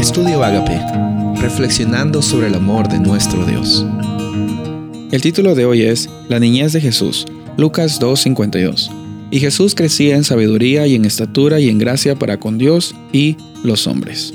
Estudio Agape, reflexionando sobre el amor de nuestro Dios. El título de hoy es La niñez de Jesús, Lucas 2.52. Y Jesús crecía en sabiduría y en estatura y en gracia para con Dios y los hombres.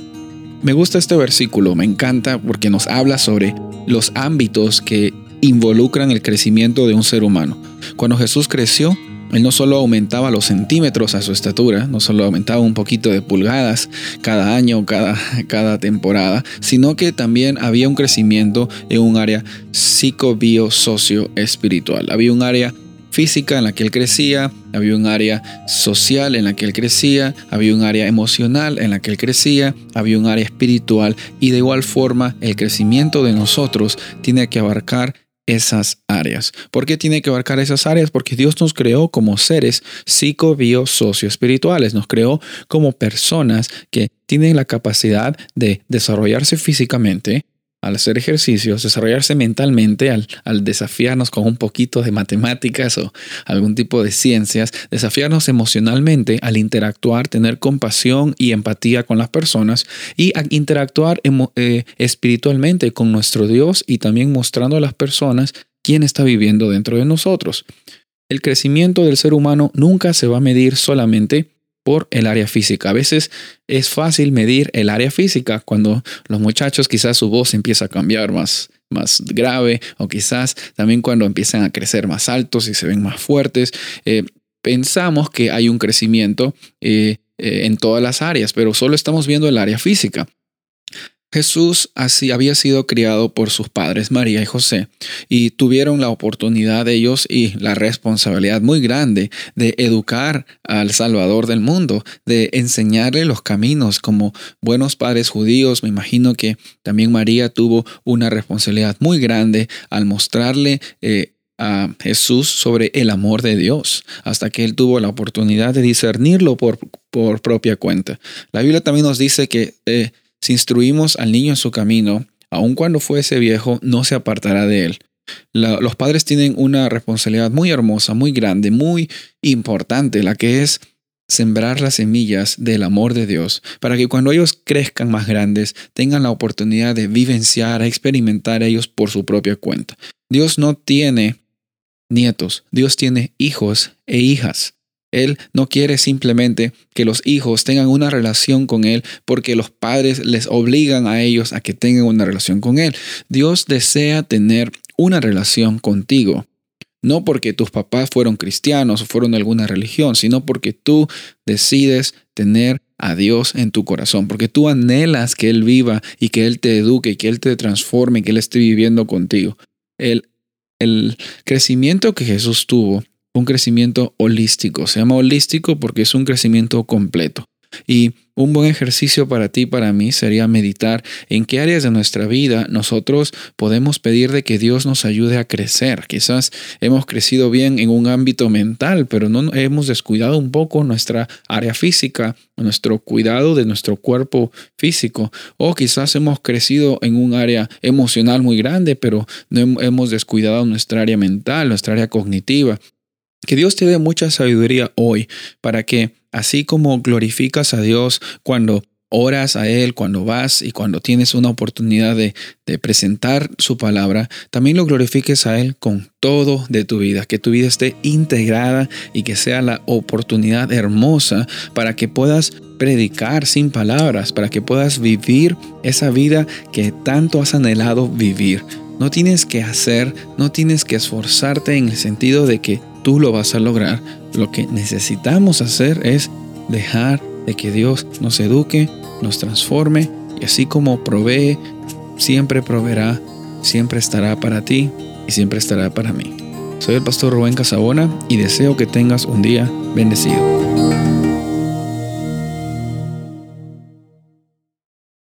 Me gusta este versículo, me encanta porque nos habla sobre los ámbitos que involucran el crecimiento de un ser humano. Cuando Jesús creció, él no solo aumentaba los centímetros a su estatura, no solo aumentaba un poquito de pulgadas cada año, cada, cada temporada, sino que también había un crecimiento en un área psico, bio, socio, espiritual. Había un área física en la que él crecía, había un área social en la que él crecía, había un área emocional en la que él crecía, había un área espiritual y de igual forma el crecimiento de nosotros tiene que abarcar esas áreas. ¿Por qué tiene que abarcar esas áreas? Porque Dios nos creó como seres psico, bio, socio espirituales. Nos creó como personas que tienen la capacidad de desarrollarse físicamente, al hacer ejercicios, desarrollarse mentalmente, al, desafiarnos con un poquito de matemáticas o algún tipo de ciencias, desafiarnos emocionalmente al interactuar, tener compasión y empatía con las personas y interactuar eh, espiritualmente con nuestro Dios y también mostrando a las personas quién está viviendo dentro de nosotros. El crecimiento del ser humano nunca se va a medir solamente por el área física. A veces es fácil medir el área física cuando los muchachos quizás su voz empieza a cambiar más, más grave o quizás también cuando empiezan a crecer más altos y se ven más fuertes. Eh, pensamos que hay un crecimiento eh, eh, en todas las áreas, pero solo estamos viendo el área física. Jesús así había sido criado por sus padres María y José y tuvieron la oportunidad ellos y la responsabilidad muy grande de educar al Salvador del mundo, de enseñarle los caminos como buenos padres judíos. Me imagino que también María tuvo una responsabilidad muy grande al mostrarle eh, a Jesús sobre el amor de Dios, hasta que él tuvo la oportunidad de discernirlo por, por propia cuenta. La Biblia también nos dice que eh, si instruimos al niño en su camino, aun cuando fuese viejo, no se apartará de él. los padres tienen una responsabilidad muy hermosa, muy grande, muy importante, la que es sembrar las semillas del amor de Dios, para que cuando ellos crezcan más grandes tengan la oportunidad de vivenciar, experimentar ellos por su propia cuenta. Dios no tiene nietos, Dios tiene hijos e hijas. Él no quiere simplemente que los hijos tengan una relación con Él porque los padres les obligan a ellos a que tengan una relación con Él. Dios desea tener una relación contigo. No porque tus papás fueron cristianos o fueron de alguna religión, sino porque tú decides tener a Dios en tu corazón, porque tú anhelas que Él viva y que Él te eduque, que Él te transforme, que Él esté viviendo contigo. El, el crecimiento que Jesús tuvo un crecimiento holístico. Se llama holístico porque es un crecimiento completo. Y un buen ejercicio para ti, para mí, sería meditar en qué áreas de nuestra vida nosotros podemos pedir de que Dios nos ayude a crecer. Quizás hemos crecido bien en un ámbito mental, pero no hemos descuidado un poco nuestra área física, nuestro cuidado de nuestro cuerpo físico. O quizás hemos crecido en un área emocional muy grande, pero no hemos descuidado nuestra área mental, nuestra área cognitiva. Que Dios te dé mucha sabiduría hoy para que así como glorificas a Dios cuando oras a Él, cuando vas y cuando tienes una oportunidad de, de, presentar su palabra, también lo glorifiques a Él con todo de tu vida, que tu vida esté integrada y que sea la oportunidad hermosa para que puedas predicar sin palabras, para que puedas vivir esa vida que tanto has anhelado vivir. No tienes que hacer, no tienes que esforzarte en el sentido de que tú lo vas a lograr. Lo que necesitamos hacer es dejar de que Dios nos eduque, nos transforme y así como provee, siempre proveerá, siempre estará para ti y siempre estará para mí. Soy el pastor Rubén Casabona y deseo que tengas un día bendecido.